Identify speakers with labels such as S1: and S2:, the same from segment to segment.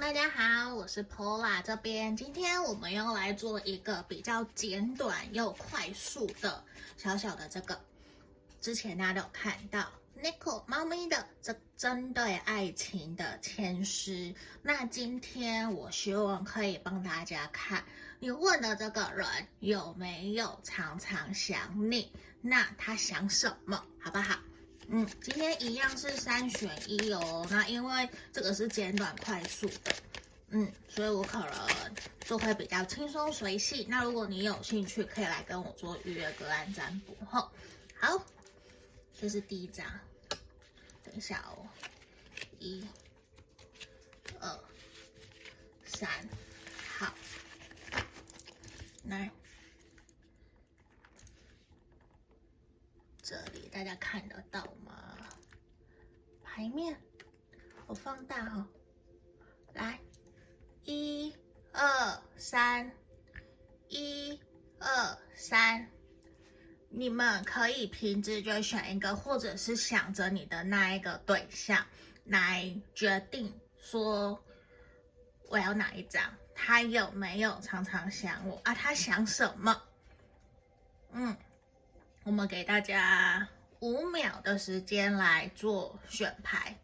S1: 大家好，我是 Paula 这边。今天我们要来做一个比较简短又快速的小小的这个。之前大家都有看到 Nico 猫咪的这针对爱情的签诗。那今天我希望可以帮大家看，你问的这个人有没有常常想你？那他想什么？好不好？嗯，今天一样是三选一哦。那因为这个是简短快速的，嗯，所以我可能就会比较轻松随性。那如果你有兴趣，可以来跟我做预约个案占卜。吼，好，这是第一张。等一下哦，一、二、三，好，来。这里大家看得到吗？牌面，我放大哈、哦。来，一、二、三，一、二、三，你们可以凭直觉选一个，或者是想着你的那一个对象来决定说我要哪一张。他有没有常常想我啊？他想什么？嗯。我们给大家五秒的时间来做选牌。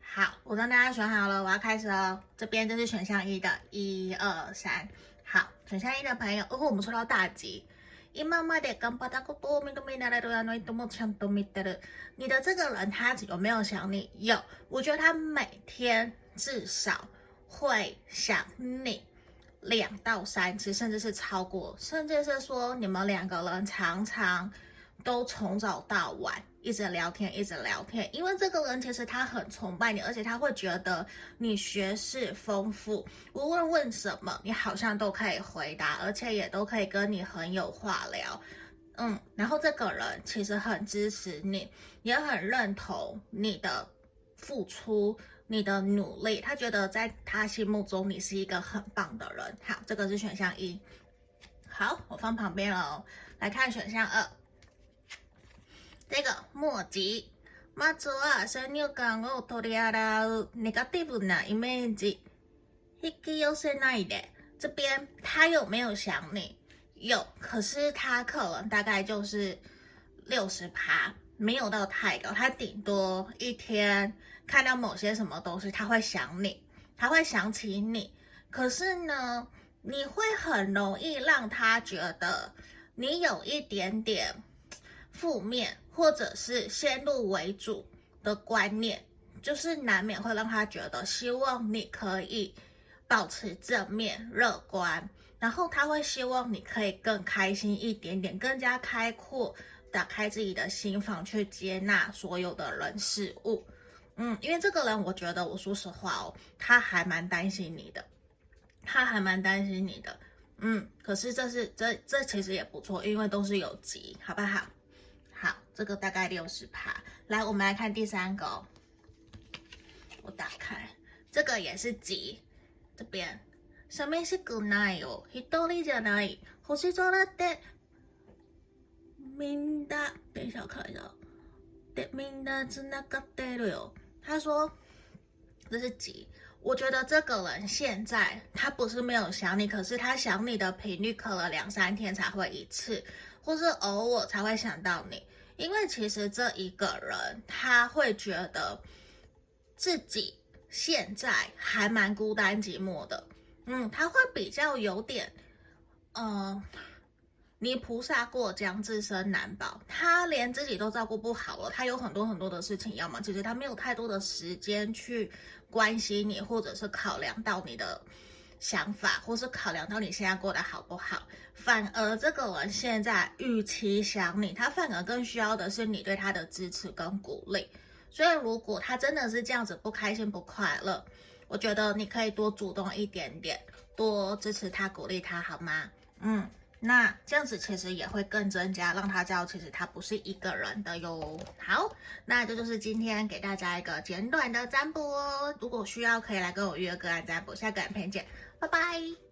S1: 好，我跟大家选好了，我要开始哦。这边就是选项一的，一二三。好，选项一的朋友，哦，我们抽到大吉。你的这个人他有没有想你？有，我觉得他每天。至少会想你两到三次，甚至是超过，甚至是说你们两个人常常都从早到晚一直聊天，一直聊天。因为这个人其实他很崇拜你，而且他会觉得你学识丰富，无论问什么，你好像都可以回答，而且也都可以跟你很有话聊。嗯，然后这个人其实很支持你，也很认同你的付出。你的努力，他觉得在他心目中你是一个很棒的人。好，这个是选项一。好，我放旁边了哦。来看选项二，这个莫吉马祖啊，先入观我托利亚的那个地步呢？因为这一个又是哪一点？这边他有没有想你？有，可是他可能大概就是六十趴。没有到太高，他顶多一天看到某些什么东西，他会想你，他会想起你。可是呢，你会很容易让他觉得你有一点点负面，或者是先入为主的观念，就是难免会让他觉得希望你可以保持正面乐观，然后他会希望你可以更开心一点点，更加开阔。打开自己的心房，去接纳所有的人事物。嗯，因为这个人，我觉得，我说实话哦，他还蛮担心你的，他还蛮担心你的。嗯，可是这是这这其实也不错，因为都是有吉，好不好？好，这个大概六十趴。来，我们来看第三个哦。我打开，这个也是吉，这边。什么是くないよ？一人じゃない。星空って。 明的，等一下我看一下。明的是那个对了哟。他说这是几，我觉得这个人现在他不是没有想你，可是他想你的频率可能两三天才会一次，或是偶尔才会想到你。因为其实这一个人他会觉得自己现在还蛮孤单寂寞的，嗯，他会比较有点，嗯、呃。你菩萨过江，自身难保。他连自己都照顾不好了，他有很多很多的事情要忙。其实他没有太多的时间去关心你，或者是考量到你的想法，或是考量到你现在过得好不好。反而这个人现在与其想你，他反而更需要的是你对他的支持跟鼓励。所以如果他真的是这样子不开心不快乐，我觉得你可以多主动一点点，多支持他，鼓励他，好吗？嗯。那这样子其实也会更增加，让他知道其实他不是一个人的哟。好，那这就是今天给大家一个简短的占卜哦。如果需要，可以来跟我预约个案占卜。下个影片见，拜拜。